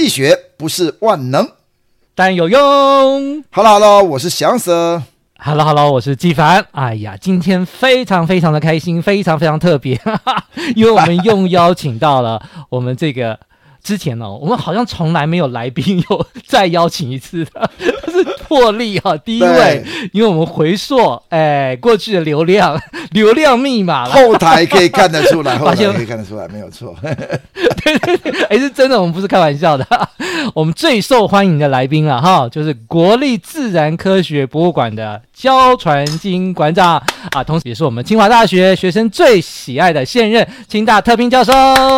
济学不是万能，但有用。Hello，Hello，我是祥 Sir。Hello，Hello，我是纪凡。哎呀，今天非常非常的开心，非常非常特别，因为我们又邀请到了我们这个。之前呢、哦，我们好像从来没有来宾有再邀请一次的，是破例哈、啊，第一位，因为我们回溯哎过去的流量 流量密码，后台可以看得出来，后台可以看得出来，没有错，对对对，哎是真的，我们不是开玩笑的，我们最受欢迎的来宾了哈，就是国立自然科学博物馆的焦传金馆长啊，同时也是我们清华大学学生最喜爱的现任清大特聘教授，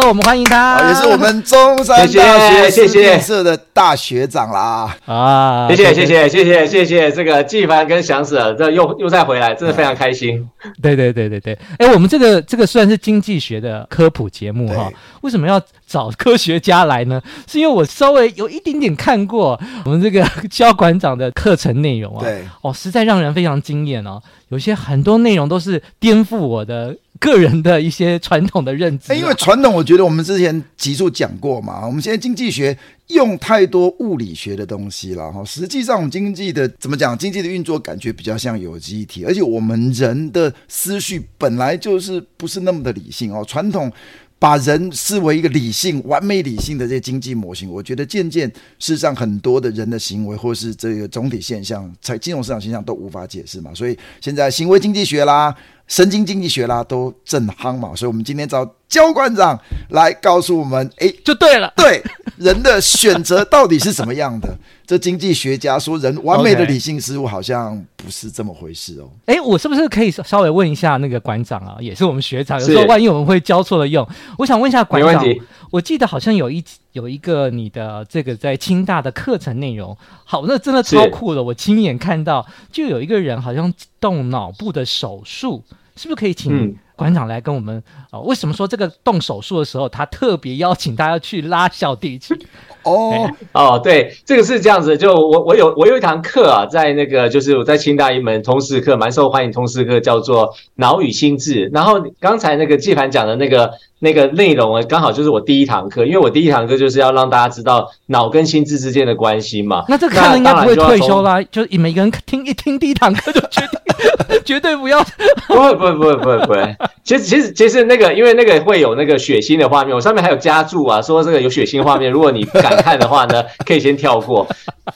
我们欢迎他，也是我们中。中山大学谢谢社的大学长啦啊！谢谢谢谢谢谢谢谢这个纪凡跟翔 Sir，这又又再回来，真的非常开心。对对对对对，哎，我们这个这个虽然是经济学的科普节目哈，为什么要找科学家来呢？是因为我稍微有一点点看过 我们这个 焦馆长的课程内容啊，对哦，实在让人非常惊艳哦，有些很多内容都是颠覆我的。个人的一些传统的认知，因为传统，我觉得我们之前集数讲过嘛。我们现在经济学用太多物理学的东西了哈。实际上，我们经济的怎么讲？经济的运作感觉比较像有机体，而且我们人的思绪本来就是不是那么的理性哦。传统把人视为一个理性、完美理性的这些经济模型，我觉得渐渐事实上很多的人的行为或是这个总体现象，在金融市场现象都无法解释嘛。所以现在行为经济学啦。神经经济学啦，都正夯嘛，所以我们今天找焦馆长来告诉我们，哎，就对了，对人的选择到底是什么样的？这经济学家说，人完美的理性事物好像不是这么回事哦。哎，我是不是可以稍微问一下那个馆长啊？也是我们学长，有时候万一我们会交错的用，我想问一下馆长，我记得好像有一有一个你的这个在清大的课程内容，好，那真的超酷的，我亲眼看到，就有一个人好像动脑部的手术。是不是可以请馆长来跟我们啊？为什么说这个动手术的时候，他特别邀请大家去拉小提琴？哦 哦，对，这个是这样子。就我我有我有一堂课啊，在那个就是我在清大一门通识课，蛮受欢迎通识课，叫做脑与心智。然后刚才那个纪凡讲的那个那个内容啊，刚好就是我第一堂课，因为我第一堂课就是要让大家知道脑跟心智之间的关系嘛。那这个课程应该不会退休啦，就每个人听一听第一堂课就决定。绝对不要！不会，不会，不会，不会，不会。其实，其实，其实那个，因为那个会有那个血腥的画面，我上面还有加注啊，说这个有血腥画面，如果你不敢看的话呢，可以先跳过。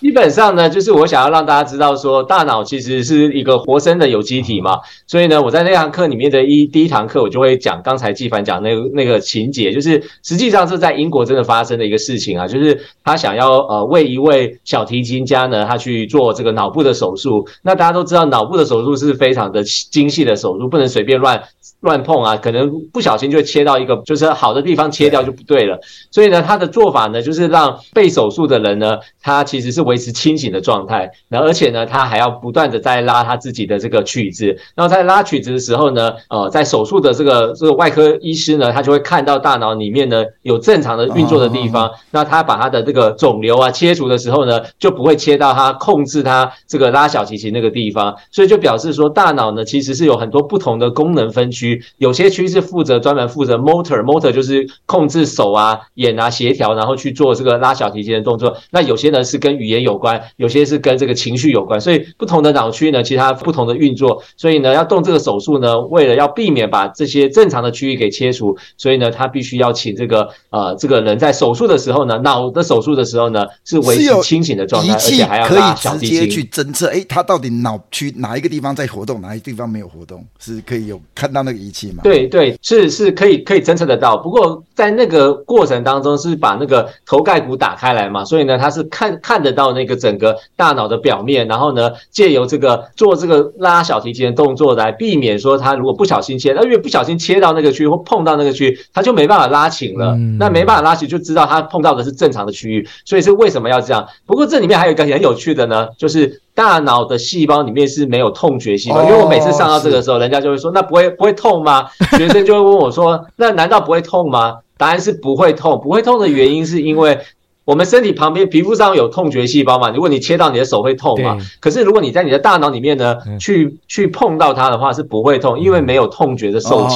基本上呢，就是我想要让大家知道说，大脑其实是一个活生的有机体嘛。所以呢，我在那堂课里面的一第一堂课，我就会讲刚才纪凡讲那个那个情节，就是实际上是在英国真的发生的一个事情啊，就是他想要呃为一位小提琴家呢，他去做这个脑部的手术。那大家都知道，脑部的手术是非常的精细的手术，不能随便乱乱碰啊，可能不小心就会切到一个就是好的地方，切掉就不对了。所以呢，他的做法呢，就是让被手术的人呢，他其实是维持清醒的状态，那而且呢，他还要不断的在拉他自己的这个曲子。然后在拉曲子的时候呢，呃，在手术的这个这个外科医师呢，他就会看到大脑里面呢有正常的运作的地方。那他把他的这个肿瘤啊切除的时候呢，就不会切到他控制他这个拉小提琴那个地方。所以就表示说，大脑呢其实是有很多不同的功能分区，有些区是负责专门负责 motor，motor 就是控制手啊、眼啊协调，然后去做这个拉小提琴的动作。那有些呢是跟语言有关，有些是跟这个情绪有关。所以不同的脑区呢，其他不同的运作。所以呢，要动这个手术呢，为了要避免把这些正常的区域给切除，所以呢，他必须要请这个呃这个人在手术的时候呢，脑的手术的时候呢，是维持清醒的状态，而且还要拉小提琴，可以直接去侦测，哎，他到底脑区哪一个地方在活动，哪一个地方没有活动，是可以有看到那个个仪器吗？对对，是是可以可以侦测得到。不过在那个过程当中，是把那个头盖骨打开来嘛，所以呢，它是看看得到那个整个大脑的表面，然后呢，借由这个做这个拉小提琴的动作来避免说它如果不小心切，那因为不小心切到那个区域或碰到那个区域，他就没办法拉琴了。嗯、那没办法拉琴，就知道它碰到的是正常的区域，所以是为什么要这样？不过这里面还有一个很有趣的呢，就是。大脑的细胞里面是没有痛觉细胞，因为我每次上到这个时候，人家就会说，那不会不会痛吗？学生就会问我说，那难道不会痛吗？答案是不会痛，不会痛的原因是因为。我们身体旁边皮肤上有痛觉细胞嘛？如果你切到你的手会痛嘛？可是如果你在你的大脑里面呢，去去碰到它的话是不会痛，因为没有痛觉的受器。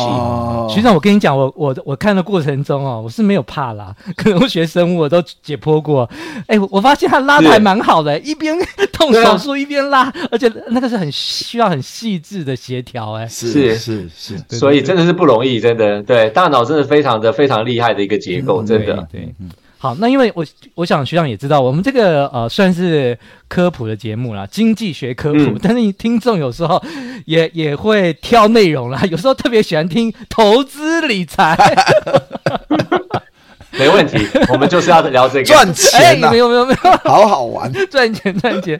学长，我跟你讲，我我我看的过程中哦，我是没有怕啦。可能学生物我都解剖过，哎，我发现他拉的还蛮好的，一边 动手术一边拉，而且那个是很需要很细致的协调，哎，是是。是，所以真的是不容易，真的。对大脑真的非常的非常厉害的一个结构，真的。对。好，那因为我我想学长也知道，我们这个呃算是科普的节目啦，经济学科普，嗯、但是你听众有时候也也会挑内容啦，有时候特别喜欢听投资理财。没问题，我们就是要聊这个赚钱、啊，没有没有没有，好好玩，赚 钱赚钱。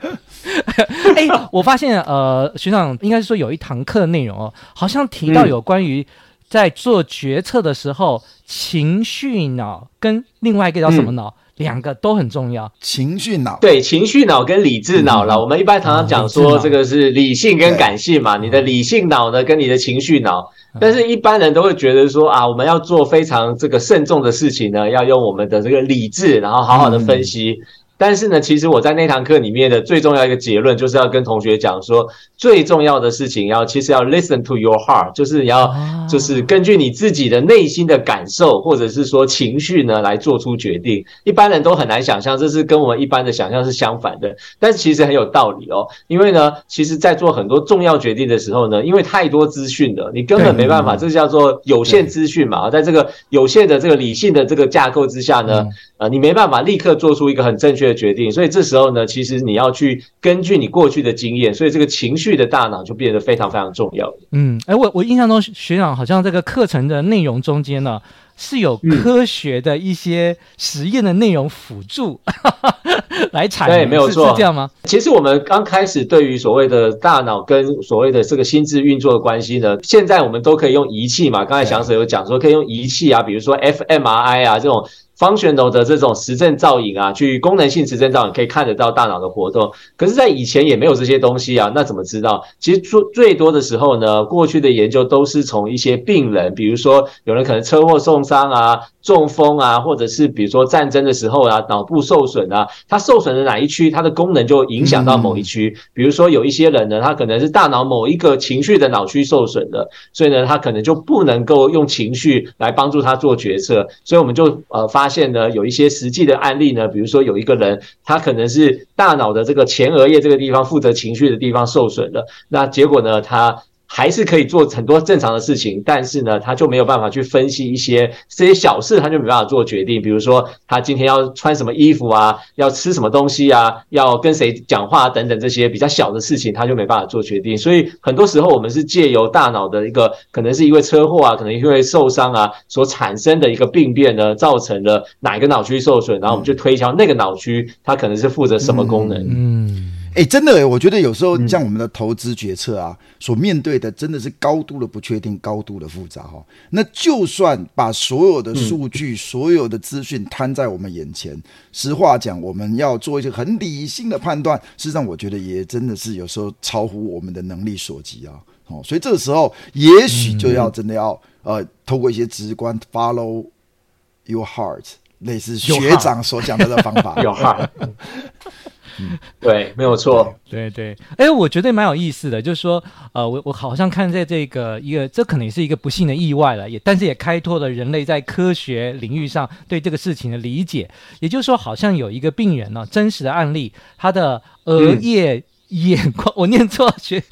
哎，我发现呃学长应该是说有一堂课的内容哦，好像提到有关于。在做决策的时候，情绪脑跟另外一个叫什么脑，嗯、两个都很重要。情绪脑对，情绪脑跟理智脑了。嗯、我们一般常常讲说，这个是理性跟感性嘛。你的理性脑呢，跟你的情绪脑。但是，一般人都会觉得说啊，我们要做非常这个慎重的事情呢，要用我们的这个理智，然后好好的分析。嗯但是呢，其实我在那堂课里面的最重要一个结论，就是要跟同学讲说，最重要的事情要其实要 listen to your heart，就是你要就是根据你自己的内心的感受或者是说情绪呢来做出决定。一般人都很难想象，这是跟我们一般的想象是相反的。但是其实很有道理哦，因为呢，其实在做很多重要决定的时候呢，因为太多资讯了，你根本没办法，这叫做有限资讯嘛。在这个有限的这个理性的这个架构之下呢。啊，你没办法立刻做出一个很正确的决定，所以这时候呢，其实你要去根据你过去的经验，所以这个情绪的大脑就变得非常非常重要。嗯，哎，我我印象中学长好像这个课程的内容中间呢，是有科学的一些实验的内容辅助、嗯、来产对，没有错，是这样吗？其实我们刚开始对于所谓的大脑跟所谓的这个心智运作的关系呢，现在我们都可以用仪器嘛。刚才翔 Sir 有讲说可以用仪器啊，比如说 fMRI 啊这种。Functional 的这种实证造影啊，去功能性实证造影可以看得到大脑的活动，可是，在以前也没有这些东西啊，那怎么知道？其实最最多的时候呢，过去的研究都是从一些病人，比如说有人可能车祸受伤啊。中风啊，或者是比如说战争的时候啊，脑部受损啊，他受损的哪一区，它的功能就影响到某一区。嗯、比如说有一些人呢，他可能是大脑某一个情绪的脑区受损了，所以呢，他可能就不能够用情绪来帮助他做决策。所以我们就呃发现呢，有一些实际的案例呢，比如说有一个人，他可能是大脑的这个前额叶这个地方负责情绪的地方受损了，那结果呢，他。还是可以做很多正常的事情，但是呢，他就没有办法去分析一些这些小事，他就没办法做决定。比如说，他今天要穿什么衣服啊，要吃什么东西啊，要跟谁讲话等等这些比较小的事情，他就没办法做决定。所以很多时候，我们是借由大脑的一个可能是因为车祸啊，可能因为受伤啊所产生的一个病变呢，造成了哪个脑区受损，然后我们就推敲那个脑区它可能是负责什么功能。嗯哎，真的，我觉得有时候像我们的投资决策啊，嗯、所面对的真的是高度的不确定，高度的复杂哈。那就算把所有的数据、嗯、所有的资讯摊在我们眼前，实话讲，我们要做一些很理性的判断，事实上，我觉得也真的是有时候超乎我们的能力所及啊。哦，所以这个时候，也许就要真的要、嗯、呃，透过一些直观，follow your heart，类似学长所讲的这个方法。Heart. 嗯，对，没有错，对对，哎，我觉得蛮有意思的，就是说，呃，我我好像看在这个一个，这可能也是一个不幸的意外了，也但是也开拓了人类在科学领域上对这个事情的理解。也就是说，好像有一个病人呢、哦，真实的案例，他的额叶眼眶，我念错学，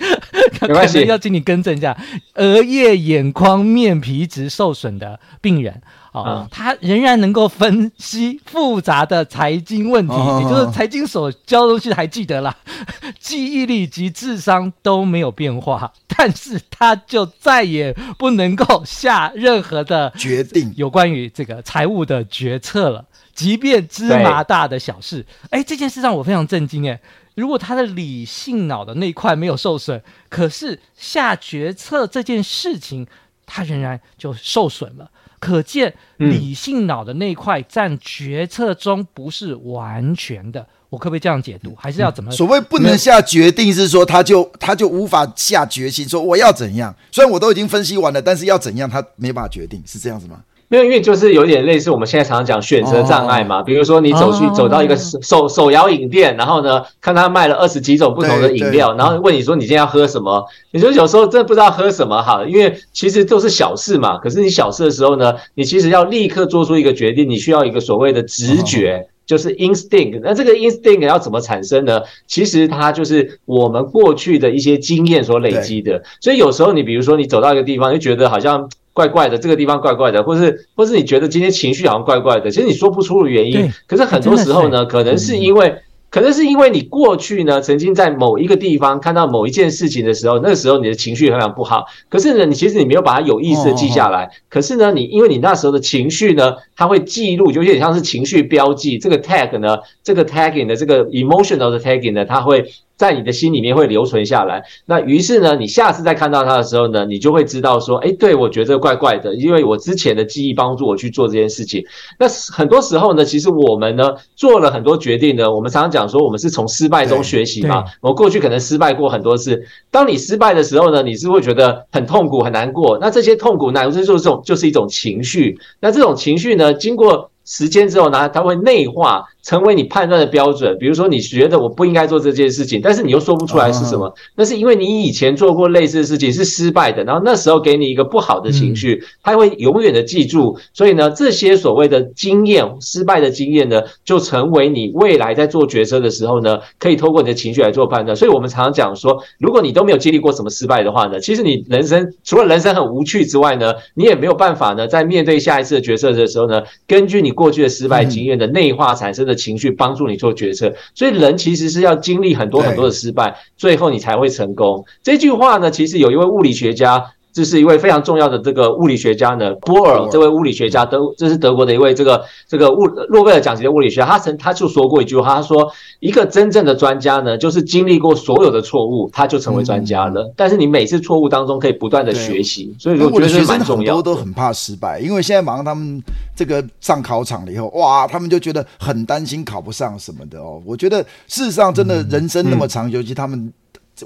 没关系，要请你更正一下。额叶、眼眶、面皮质受损的病人，哦，嗯、他仍然能够分析复杂的财经问题，哦、也就是财经所教的东西还记得啦，记忆力及智商都没有变化，但是他就再也不能够下任何的决定，有关于这个财务的决策了，即便芝麻大的小事。哎，这件事让我非常震惊，哎。如果他的理性脑的那一块没有受损，可是下决策这件事情，他仍然就受损了。可见理性脑的那一块占决策中不是完全的。我可不可以这样解读？还是要怎么？所谓不能下决定，是说他就他就无法下决心，说我要怎样？虽然我都已经分析完了，但是要怎样，他没办法决定，是这样子吗？没有，因为就是有点类似我们现在常常讲选择障碍嘛。Oh, 比如说你走去、oh, 走到一个手手摇饮店，然后呢，看他卖了二十几种不同的饮料，然后问你说你今天要喝什么？你说有时候真的不知道喝什么好，因为其实都是小事嘛。可是你小事的时候呢，你其实要立刻做出一个决定，你需要一个所谓的直觉，oh. 就是 instinct。那这个 instinct 要怎么产生呢？其实它就是我们过去的一些经验所累积的。所以有时候你比如说你走到一个地方，就觉得好像。怪怪的，这个地方怪怪的，或是或是你觉得今天情绪好像怪怪的，其实你说不出的原因。对可是很多时候呢，可能是因为，嗯、可能是因为你过去呢，曾经在某一个地方看到某一件事情的时候，那个时候你的情绪非常不好。可是呢，你其实你没有把它有意识的记下来。哦、可是呢，你因为你那时候的情绪呢，它会记录，就有点像是情绪标记。这个 tag 呢，这个 tagging 的这个 emotional 的 tagging 呢，它会。在你的心里面会留存下来。那于是呢，你下次再看到它的时候呢，你就会知道说，哎，对，我觉得怪怪的，因为我之前的记忆帮助我去做这件事情。那很多时候呢，其实我们呢做了很多决定呢，我们常常讲说，我们是从失败中学习嘛。我过去可能失败过很多次，当你失败的时候呢，你是会觉得很痛苦、很难过。那这些痛苦，难过就是这种，就是一种情绪。那这种情绪呢，经过时间之后呢，它会内化。成为你判断的标准，比如说你觉得我不应该做这件事情，但是你又说不出来是什么，那是因为你以前做过类似的事情是失败的，然后那时候给你一个不好的情绪，它会永远的记住。所以呢，这些所谓的经验、失败的经验呢，就成为你未来在做决策的时候呢，可以透过你的情绪来做判断。所以我们常常讲说，如果你都没有经历过什么失败的话呢，其实你人生除了人生很无趣之外呢，你也没有办法呢，在面对下一次的决策的时候呢，根据你过去的失败经验的内化产生的情绪帮助你做决策，所以人其实是要经历很多很多的失败，最后你才会成功。这句话呢，其实有一位物理学家。这是一位非常重要的这个物理学家呢，波尔这位物理学家，德这是德国的一位这个这个物诺贝尔奖级的物理学家，他曾他就说过一句话，他说一个真正的专家呢，就是经历过所有的错误，他就成为专家了。但是你每次错误当中可以不断的学习，所以我觉得是蛮重要多都很怕失败，因为现在马上他们这个上考场了以后，哇，他们就觉得很担心考不上什么的哦。我觉得事实上真的人生那么长，尤其他们。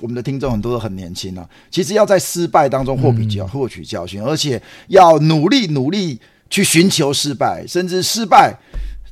我们的听众很多都很年轻啊，其实要在失败当中获比教获取教训，而且要努力努力去寻求失败，甚至失败，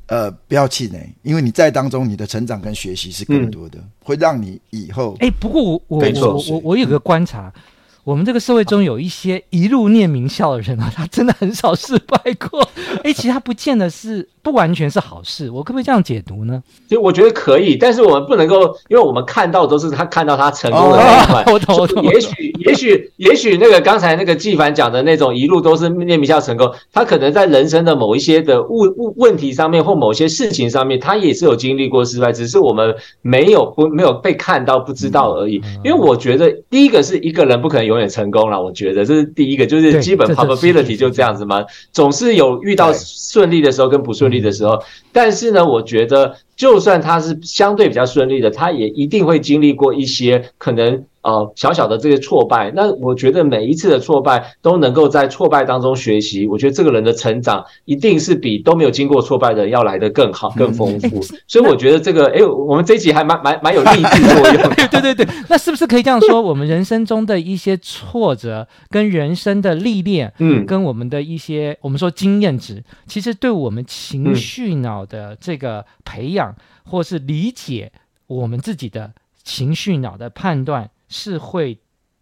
呃，不要气馁，因为你在当中你的成长跟学习是更多的，嗯、会让你以后。哎，不过我我我我我有个观察。嗯我们这个社会中有一些一路念名校的人啊，他真的很少失败过。哎，其实他不见得是不完全是好事，我可不可以这样解读呢？就我觉得可以，但是我们不能够，因为我们看到都是他看到他成功的那一块。我懂，我懂。也许，也许，也许那个刚才那个纪凡讲的那种一路都是念名校成功，他可能在人生的某一些的物物问题上面或某些事情上面，他也是有经历过失败，只是我们没有不没有被看到不知道而已。因为我觉得第一个是一个人不可能永远成功了，我觉得这是第一个，就是基本 probability 就这样子嘛，总是有遇到顺利的时候跟不顺利的时候，但是呢，我觉得就算他是相对比较顺利的，他也一定会经历过一些可能。呃，小小的这些挫败，那我觉得每一次的挫败都能够在挫败当中学习。我觉得这个人的成长一定是比都没有经过挫败的要来的更好、更丰富。嗯、所以我觉得这个，哎，我们这一集还蛮蛮蛮有励志作用的。对对对，那是不是可以这样说？我们人生中的一些挫折跟人生的历练，嗯，跟我们的一些我们说经验值，其实对我们情绪脑的这个培养，嗯、或是理解我们自己的情绪脑的判断。是会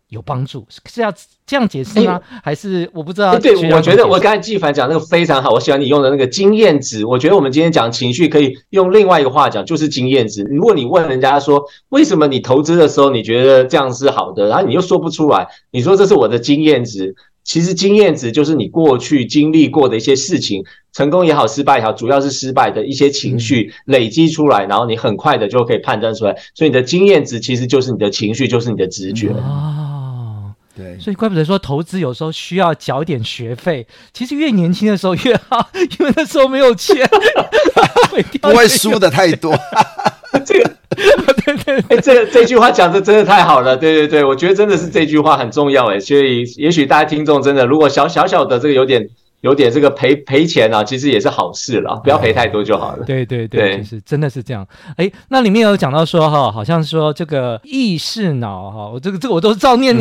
有帮助？是要这样解释吗？还是我不知道？对，我觉得我刚才纪凡讲那个非常好，我喜欢你用的那个经验值。我觉得我们今天讲情绪可以用另外一个话讲，就是经验值。如果你问人家说，为什么你投资的时候你觉得这样是好的，然后你又说不出来，你说这是我的经验值。其实经验值就是你过去经历过的一些事情，成功也好，失败也好，主要是失败的一些情绪累积出来，然后你很快的就可以判断出来。所以你的经验值其实就是你的情绪，就是你的直觉。哦，对，所以怪不得说投资有时候需要缴点学费。其实越年轻的时候越好，因为那时候没有钱，不会输的太多。这个。对 对，哎，这这句话讲的真的太好了，对对对，我觉得真的是这句话很重要，哎，所以也许大家听众真的，如果小小小的这个有点有点这个赔赔钱啊，其实也是好事了，不要赔太多就好了。对对对，就是真的是这样。哎，那里面有讲到说哈，好像说这个意识脑哈，我这个这个我都照念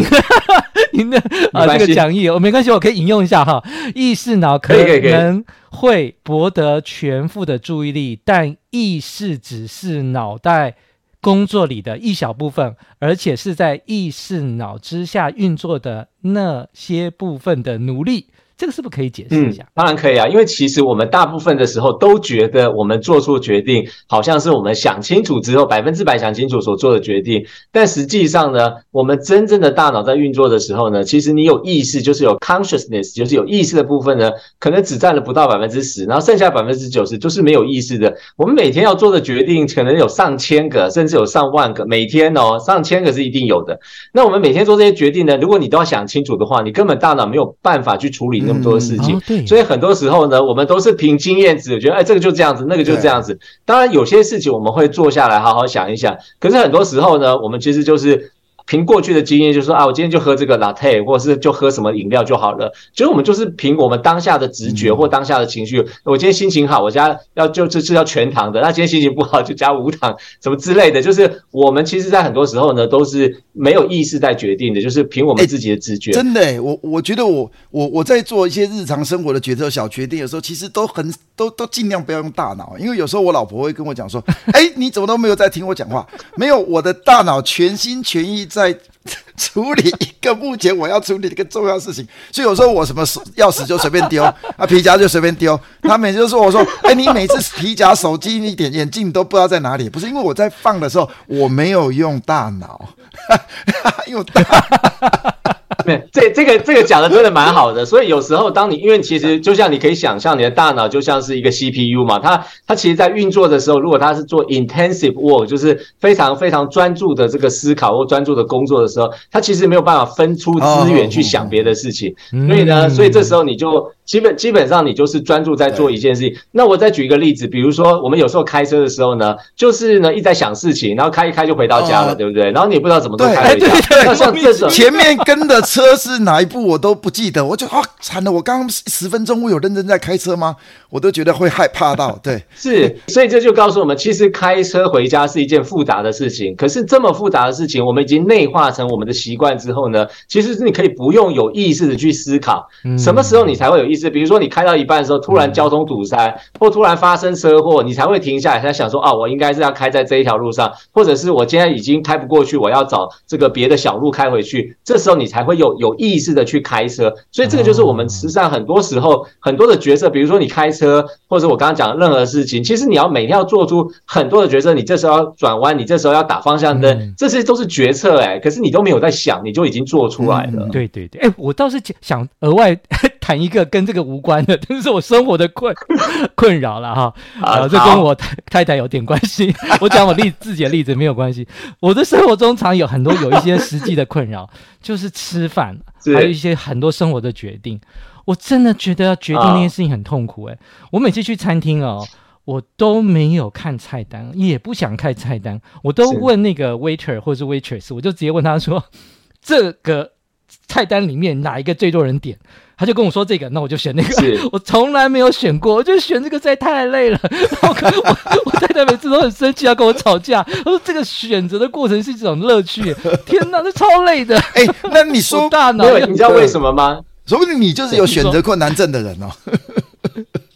您的 啊这个讲义，我没关系，我可以引用一下哈，意识脑可能会博得全副的注意力，但意识只是脑袋。工作里的一小部分，而且是在意识脑之下运作的那些部分的努力。这个是不是可以解释一下？当然可以啊，因为其实我们大部分的时候都觉得我们做出决定，好像是我们想清楚之后百分之百想清楚所做的决定。但实际上呢，我们真正的大脑在运作的时候呢，其实你有意识，就是有 consciousness，就是有意识的部分呢，可能只占了不到百分之十，然后剩下百分之九十就是没有意识的。我们每天要做的决定，可能有上千个，甚至有上万个，每天哦，上千个是一定有的。那我们每天做这些决定呢，如果你都要想清楚的话，你根本大脑没有办法去处理。那么多的事情，嗯哦、所以很多时候呢，我们都是凭经验值，觉得哎，这个就这样子，那个就这样子。当然，有些事情我们会坐下来好好想一想。可是很多时候呢，我们其实就是。凭过去的经验，就说啊，我今天就喝这个 latte，或者是就喝什么饮料就好了。其实我们就是凭我们当下的直觉或当下的情绪。我今天心情好，我加要就这是要全糖的；那今天心情不好，就加无糖，什么之类的。就是我们其实，在很多时候呢，都是没有意识在决定的，就是凭我们自己的直觉。真的，我我觉得我我我在做一些日常生活的决策、小决定的时候，其实都很都都尽量不要用大脑，因为有时候我老婆会跟我讲说：“哎，你怎么都没有在听我讲话？没有，我的大脑全心全意在。”在处理一个目前我要处理的一个重要事情，所以有时候我什么钥匙就随便丢，啊皮夹就随便丢。他每次都说我说，哎，你每次皮夹、手机、一点眼镜都不知道在哪里，不是因为我在放的时候我没有用大脑，用大。这这个这个讲的真的蛮好的，所以有时候当你因为其实就像你可以想象，你的大脑就像是一个 CPU 嘛，它它其实在运作的时候，如果它是做 intensive work，就是非常非常专注的这个思考或专注的工作的时候，它其实没有办法分出资源去想别的事情，所以呢，所以这时候你就。基本基本上你就是专注在做一件事情。那我再举一个例子，比如说我们有时候开车的时候呢，就是呢一直在想事情，然后开一开就回到家了，对不对？然后你也不知道怎么都开回家。对对对。那像这种前面跟的车是哪一部我都不记得，我就啊惨了，我刚刚十分钟我有认真在开车吗？我都觉得会害怕到。对，是，所以这就告诉我们，其实开车回家是一件复杂的事情。可是这么复杂的事情，我们已经内化成我们的习惯之后呢，其实是你可以不用有意识的去思考，什么时候你才会有意识？比如说，你开到一半的时候，突然交通堵塞，或突然发生车祸，你才会停下来，才想说：啊，我应该是要开在这一条路上，或者是我今天已经开不过去，我要找这个别的小路开回去。这时候你才会有有意识的去开车。所以这个就是我们实际上很多时候很多的角色，比如说你开车，或者我刚刚讲的任何事情，其实你要每天要做出很多的角色。你这时候要转弯，你这时候要打方向灯，这些都是决策哎、欸。可是你都没有在想，你就已经做出来了。对对对，哎，我倒是想额外。谈一个跟这个无关的，但是我生活的困 困扰了哈啊，这跟我太太太有点关系。我讲我例自己的例子没有关系。我的生活中常有很多有一些实际的困扰，就是吃饭，还有一些很多生活的决定。我真的觉得要决定那些事情很痛苦哎、欸。我每次去餐厅哦，我都没有看菜单，也不想看菜单，我都问那个 waiter 或者是 waitress，我就直接问他说这个。菜单里面哪一个最多人点？他就跟我说这个，那我就选那个。我从来没有选过，我就选这个，实在太累了。然 后我我太太每次都很生气，要跟我吵架。他说这个选择的过程是一种乐趣。天哪，这超累的。哎、欸，那你说大脑，你知道为什么吗？说不定你就是有选择困难症的人哦。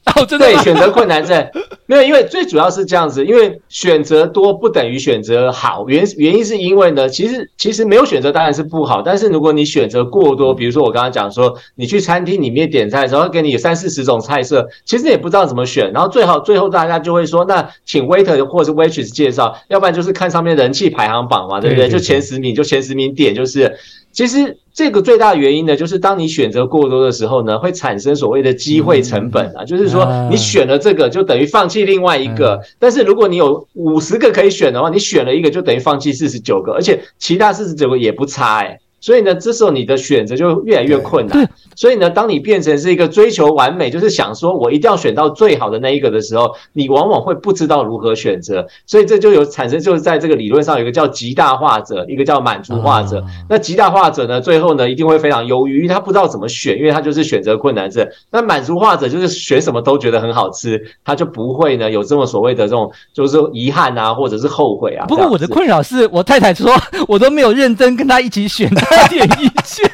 对，选择困难症没有，因为最主要是这样子，因为选择多不等于选择好。原原因是因为呢，其实其实没有选择当然是不好，但是如果你选择过多，比如说我刚刚讲说，你去餐厅里面点菜的时候，给你有三四十种菜色，其实也不知道怎么选，然后最好最后大家就会说，那请 waiter 或者是 waitress 介绍，要不然就是看上面人气排行榜嘛，对不对，就前十名就前十名点就是。其实这个最大的原因呢，就是当你选择过多的时候呢，会产生所谓的机会成本啊，就是说你选了这个，就等于放弃另外一个。但是如果你有五十个可以选的话，你选了一个就等于放弃四十九个，而且其他四十九个也不差哎。所以呢，这时候你的选择就越来越困难。所以呢，当你变成是一个追求完美，就是想说我一定要选到最好的那一个的时候，你往往会不知道如何选择。所以这就有产生，就是在这个理论上有一个叫极大化者，一个叫满足化者。那极大化者呢，最后呢一定会非常忧郁，因为他不知道怎么选，因为他就是选择困难症。那满足化者就是选什么都觉得很好吃，他就不会呢有这么所谓的这种就是遗憾啊，或者是后悔啊。不过我的困扰是我太太说 我都没有认真跟他一起选。带点意见，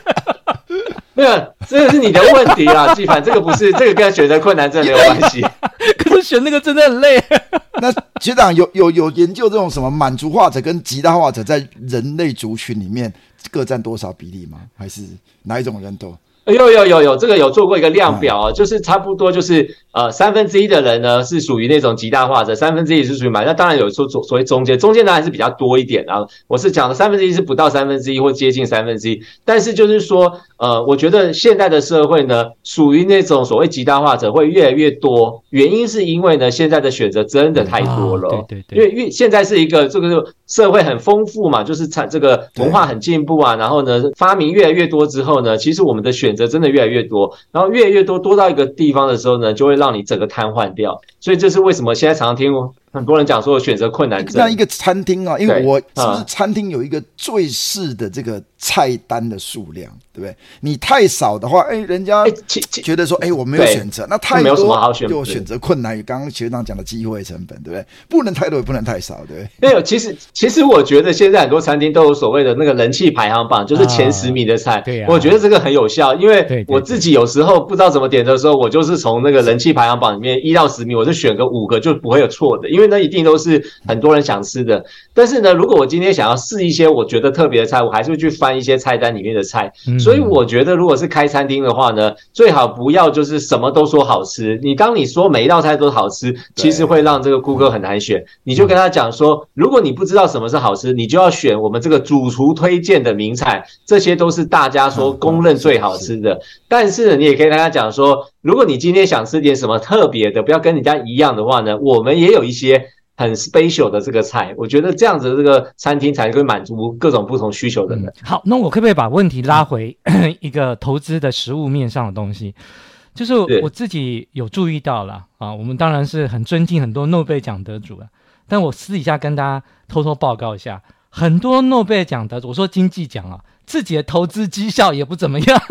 没有，这个是你的问题啊，纪凡，这个不是，这个跟选择困难症没有关系。可是选那个真的很累。那学长有有有研究这种什么满足化者跟极大化者在人类族群里面各占多少比例吗？还是哪一种人都？有有有有，这个有做过一个量表啊，就是差不多就是呃三分之一的人呢是属于那种极大化者，三分之一是属于满，那当然有说所所谓中间，中间当然是比较多一点啊。我是讲的三分之一是不到三分之一或接近三分之一，但是就是说呃，我觉得现在的社会呢，属于那种所谓极大化者会越来越多，原因是因为呢现在的选择真的太多了，嗯啊、对对对，因为因为现在是一个这个社会很丰富嘛，就是产这个文化很进步啊，然后呢发明越来越多之后呢，其实我们的选这真的越来越多，然后越来越多，多到一个地方的时候呢，就会让你整个瘫痪掉。所以这是为什么现在常常听很多人讲说选择困难症。那一个餐厅啊，因为我是不是餐厅有一个最适的这个菜单的数量？对不对？你太少的话，哎，人家觉得说，哎，我没有选择。那太多就选择困难。刚刚学长讲的机会成本，对不对？不能太多，也不能太少，对不对？没有，其实其实我觉得现在很多餐厅都有所谓的那个人气排行榜，就是前十名的菜。对呀，我觉得这个很有效，因为我自己有时候不知道怎么点的时候，我就是从那个人气排行榜里面一到十名，我就选个五个，就不会有错的，因为那一定都是很多人想吃的。但是呢，如果我今天想要试一些我觉得特别的菜，我还是会去翻一些菜单里面的菜。所以我觉得，如果是开餐厅的话呢，最好不要就是什么都说好吃。你当你说每一道菜都好吃，其实会让这个顾客很难选。你就跟他讲说，如果你不知道什么是好吃，你就要选我们这个主厨推荐的名菜，这些都是大家说公认最好吃的。但是呢，你也可以跟他讲说，如果你今天想吃点什么特别的，不要跟人家一样的话呢，我们也有一些。很 special 的这个菜，我觉得这样子这个餐厅才会满足各种不同需求的人。嗯、好，那我可不可以把问题拉回、嗯、一个投资的实物面上的东西？就是我自己有注意到了啊，我们当然是很尊敬很多诺贝尔奖得主了，但我私底下跟大家偷偷报告一下，很多诺贝尔奖得主，我说经济奖啊，自己的投资绩效也不怎么样。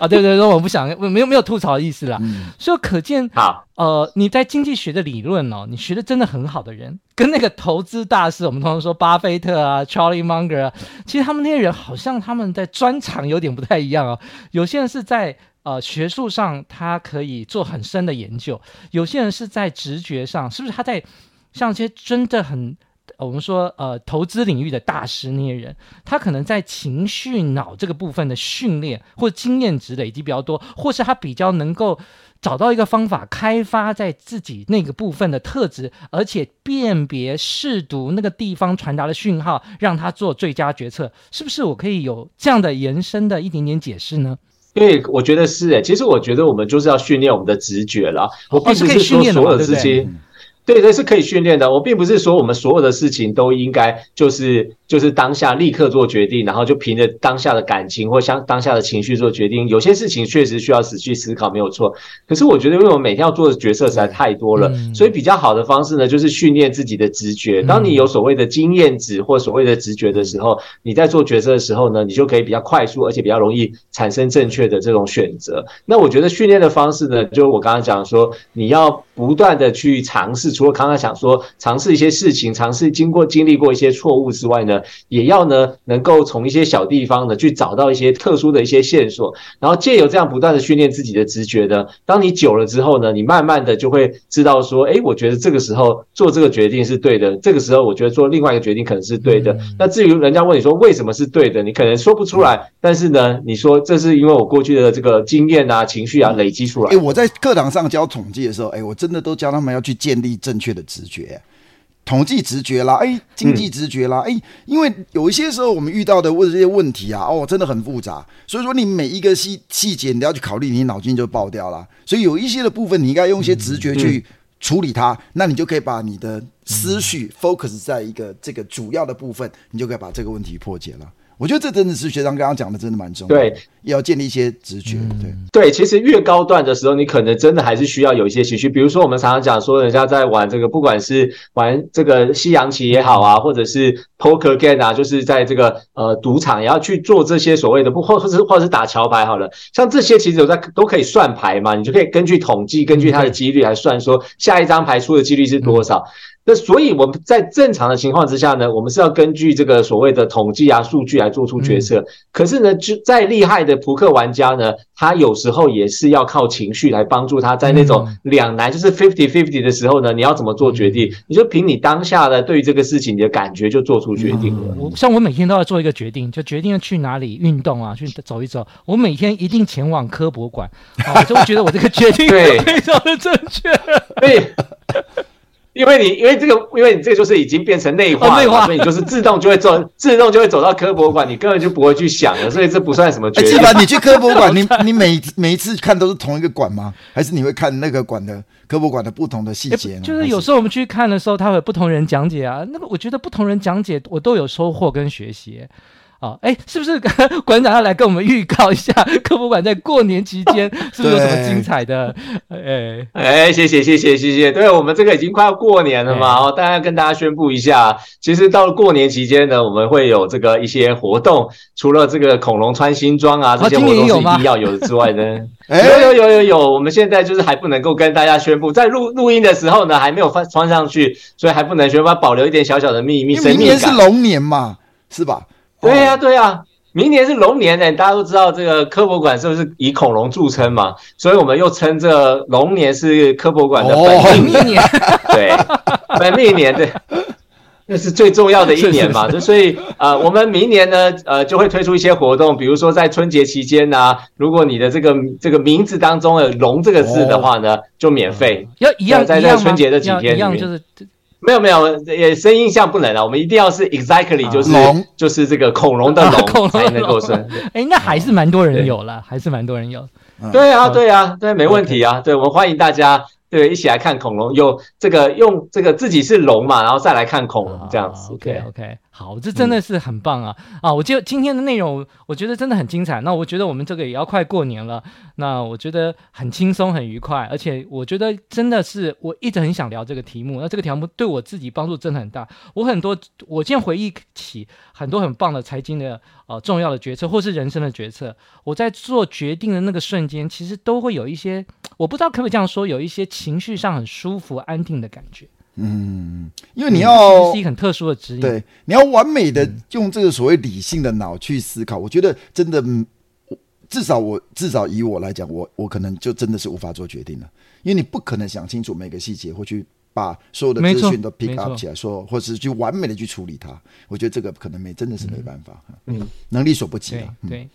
啊，对对对，我不想没有没有吐槽的意思啦。嗯、所以可见，好，呃，你在经济学的理论哦，你学的真的很好的人，跟那个投资大师，我们通常说巴菲特啊、Charlie Munger 啊，其实他们那些人好像他们在专长有点不太一样哦。有些人是在呃学术上，他可以做很深的研究；有些人是在直觉上，是不是他在像一些真的很。我们说，呃，投资领域的大师那些人，他可能在情绪脑这个部分的训练或经验值累积比较多，或是他比较能够找到一个方法，开发在自己那个部分的特质，而且辨别试读那个地方传达的讯号，让他做最佳决策，是不是？我可以有这样的延伸的一点点解释呢？对，我觉得是诶。其实我觉得我们就是要训练我们的直觉了。我并不是说所有的事情。对，这是可以训练的。我并不是说我们所有的事情都应该就是就是当下立刻做决定，然后就凭着当下的感情或像当下的情绪做决定。有些事情确实需要仔细思考，没有错。可是我觉得，因为我们每天要做的决策实在太多了，所以比较好的方式呢，就是训练自己的直觉。当你有所谓的经验值或所谓的直觉的时候，你在做决策的时候呢，你就可以比较快速，而且比较容易产生正确的这种选择。那我觉得训练的方式呢，就我刚刚讲说，你要不断的去尝试。除了刚刚想说尝试一些事情，尝试经过经历过一些错误之外呢，也要呢能够从一些小地方呢去找到一些特殊的一些线索，然后借由这样不断的训练自己的直觉呢，当你久了之后呢，你慢慢的就会知道说，诶，我觉得这个时候做这个决定是对的，这个时候我觉得做另外一个决定可能是对的。嗯、那至于人家问你说为什么是对的，你可能说不出来，但是呢，你说这是因为我过去的这个经验啊、情绪啊累积出来。诶，我在课堂上教统计的时候，诶，我真的都教他们要去建立正确的直觉。统计直觉啦，哎，经济直觉啦，哎，因为有一些时候我们遇到的问这些问题啊，哦，真的很复杂，所以说你每一个细细节你都要去考虑，你脑筋就爆掉了。所以有一些的部分你应该用一些直觉去处理它，那你就可以把你的思绪 focus 在一个这个主要的部分，你就可以把这个问题破解了。我觉得这真的是学长刚刚讲的，真的蛮重要。对，要建立一些直觉。对对，其实越高段的时候，你可能真的还是需要有一些情绪。比如说，我们常常讲说，人家在玩这个，不管是玩这个西洋棋也好啊，或者是 poker game 啊，就是在这个呃赌场也要去做这些所谓的，不或者是或者是打桥牌好了，像这些其实有在都可以算牌嘛，你就可以根据统计，根据它的几率来算说下一张牌出的几率是多少。嗯那所以我们在正常的情况之下呢，我们是要根据这个所谓的统计啊、数据来做出决策。嗯、可是呢，就再厉害的扑克玩家呢，他有时候也是要靠情绪来帮助他在那种两难，就是 fifty fifty 的时候呢，你要怎么做决定？你就凭你当下的对于这个事情你的感觉就做出决定了。我像我每天都要做一个决定，就决定要去哪里运动啊，去走一走。我每天一定前往科博馆，我就觉得我这个决定 非常的正确。对。因为你，因为这个，因为你这个就是已经变成内化了，哦、所以你就是自动就会走，自动就会走到科博馆，你根本就不会去想了，所以这不算什么决定。哎，你去科博馆，你你每每一次看都是同一个馆吗？还是你会看那个馆的科博馆的不同的细节呢？就是有时候我们去看的时候，他会有不同人讲解啊，那个我觉得不同人讲解，我都有收获跟学习。哦，哎，是不是 馆长要来跟我们预告一下科博馆在过年期间 是不是有什么精彩的？哎哎，谢谢谢谢谢谢。对，我们这个已经快要过年了嘛，哦，大家跟大家宣布一下，其实到了过年期间呢，我们会有这个一些活动，除了这个恐龙穿新装啊这些活动是一定要有的之外呢，有有有有有，我们现在就是还不能够跟大家宣布，在录录音的时候呢，还没有发穿上去，所以还不能宣布，保留一点小小的秘密。明年是龙年嘛，是吧？对呀、啊，对呀、啊，明年是龙年呢，大家都知道这个科博馆是不是以恐龙著称嘛？所以我们又称这龙年是科博馆的本命年，哦、对，本命年，对，那是最重要的一年嘛。所以呃，我们明年呢，呃，就会推出一些活动，比如说在春节期间呢、啊，如果你的这个这个名字当中有“龙”这个字的话呢，哦、就免费。要一样在在春节的几天里面，就是。没有没有，也声音像不能啊，我们一定要是 exactly 就是龙，就是这个恐龙的龙才能够生。哎，那还是蛮多人有了，还是蛮多人有。对啊，对啊，对，没问题啊。对，我们欢迎大家。对，一起来看恐龙，有这个用这个自己是龙嘛，然后再来看恐龙这样子。OK OK. 好，这真的是很棒啊、嗯、啊！我觉得今天的内容，我觉得真的很精彩。那我觉得我们这个也要快过年了，那我觉得很轻松很愉快，而且我觉得真的是我一直很想聊这个题目。那这个题目对我自己帮助真的很大。我很多，我现在回忆起很多很棒的财经的呃重要的决策，或是人生的决策，我在做决定的那个瞬间，其实都会有一些。我不知道可不可以这样说，有一些情绪上很舒服、安定的感觉。嗯，因为你要、嗯、是一个很特殊的职业，对，你要完美的用这个所谓理性的脑去思考。嗯、我觉得真的，至少我至少以我来讲，我我可能就真的是无法做决定了，因为你不可能想清楚每个细节，或去把所有的资讯都 pick up 起来说，说或者是去完美的去处理它。我觉得这个可能没真的是没办法，嗯，嗯能力所不及啊，对对。嗯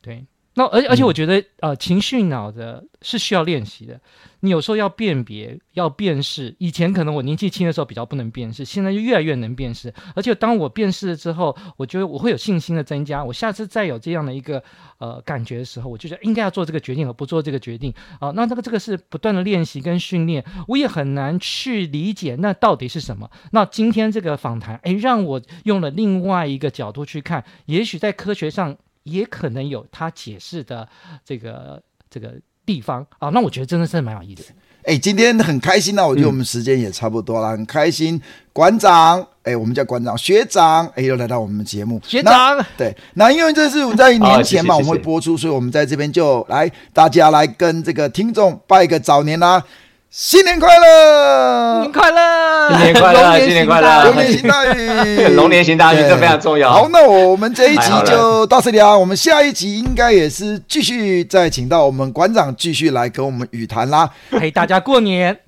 对那而而且我觉得，呃，情绪脑的是需要练习的。你有时候要辨别、要辨识。以前可能我年纪轻的时候比较不能辨识，现在就越来越能辨识。而且当我辨识了之后，我觉得我会有信心的增加。我下次再有这样的一个呃感觉的时候，我就觉得应该要做这个决定，而不做这个决定。啊，那这个这个是不断的练习跟训练。我也很难去理解那到底是什么。那今天这个访谈，诶，让我用了另外一个角度去看，也许在科学上。也可能有他解释的这个这个地方啊，那我觉得真的是蛮有意思。哎，今天很开心啊，我觉得我们时间也差不多了，嗯、很开心。馆长，哎，我们叫馆长学长，哎，又来到我们节目。学长，对，那因为这是我们在年前嘛，我们会播出，所以我们在这边就来，大家来跟这个听众拜个早年啦。新年快乐，新年快乐，新年快乐，新年快乐，龙年行大运，龙年行大运，这非常重要。好，那我们这一集就到这里啊，我们下一集应该也是继续再请到我们馆长继续来跟我们语谈啦，陪大家过年。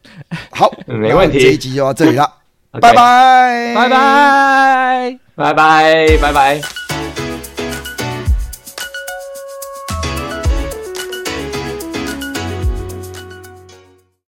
好，没问题，这一集就到这里了，拜拜，拜拜，拜拜，拜拜。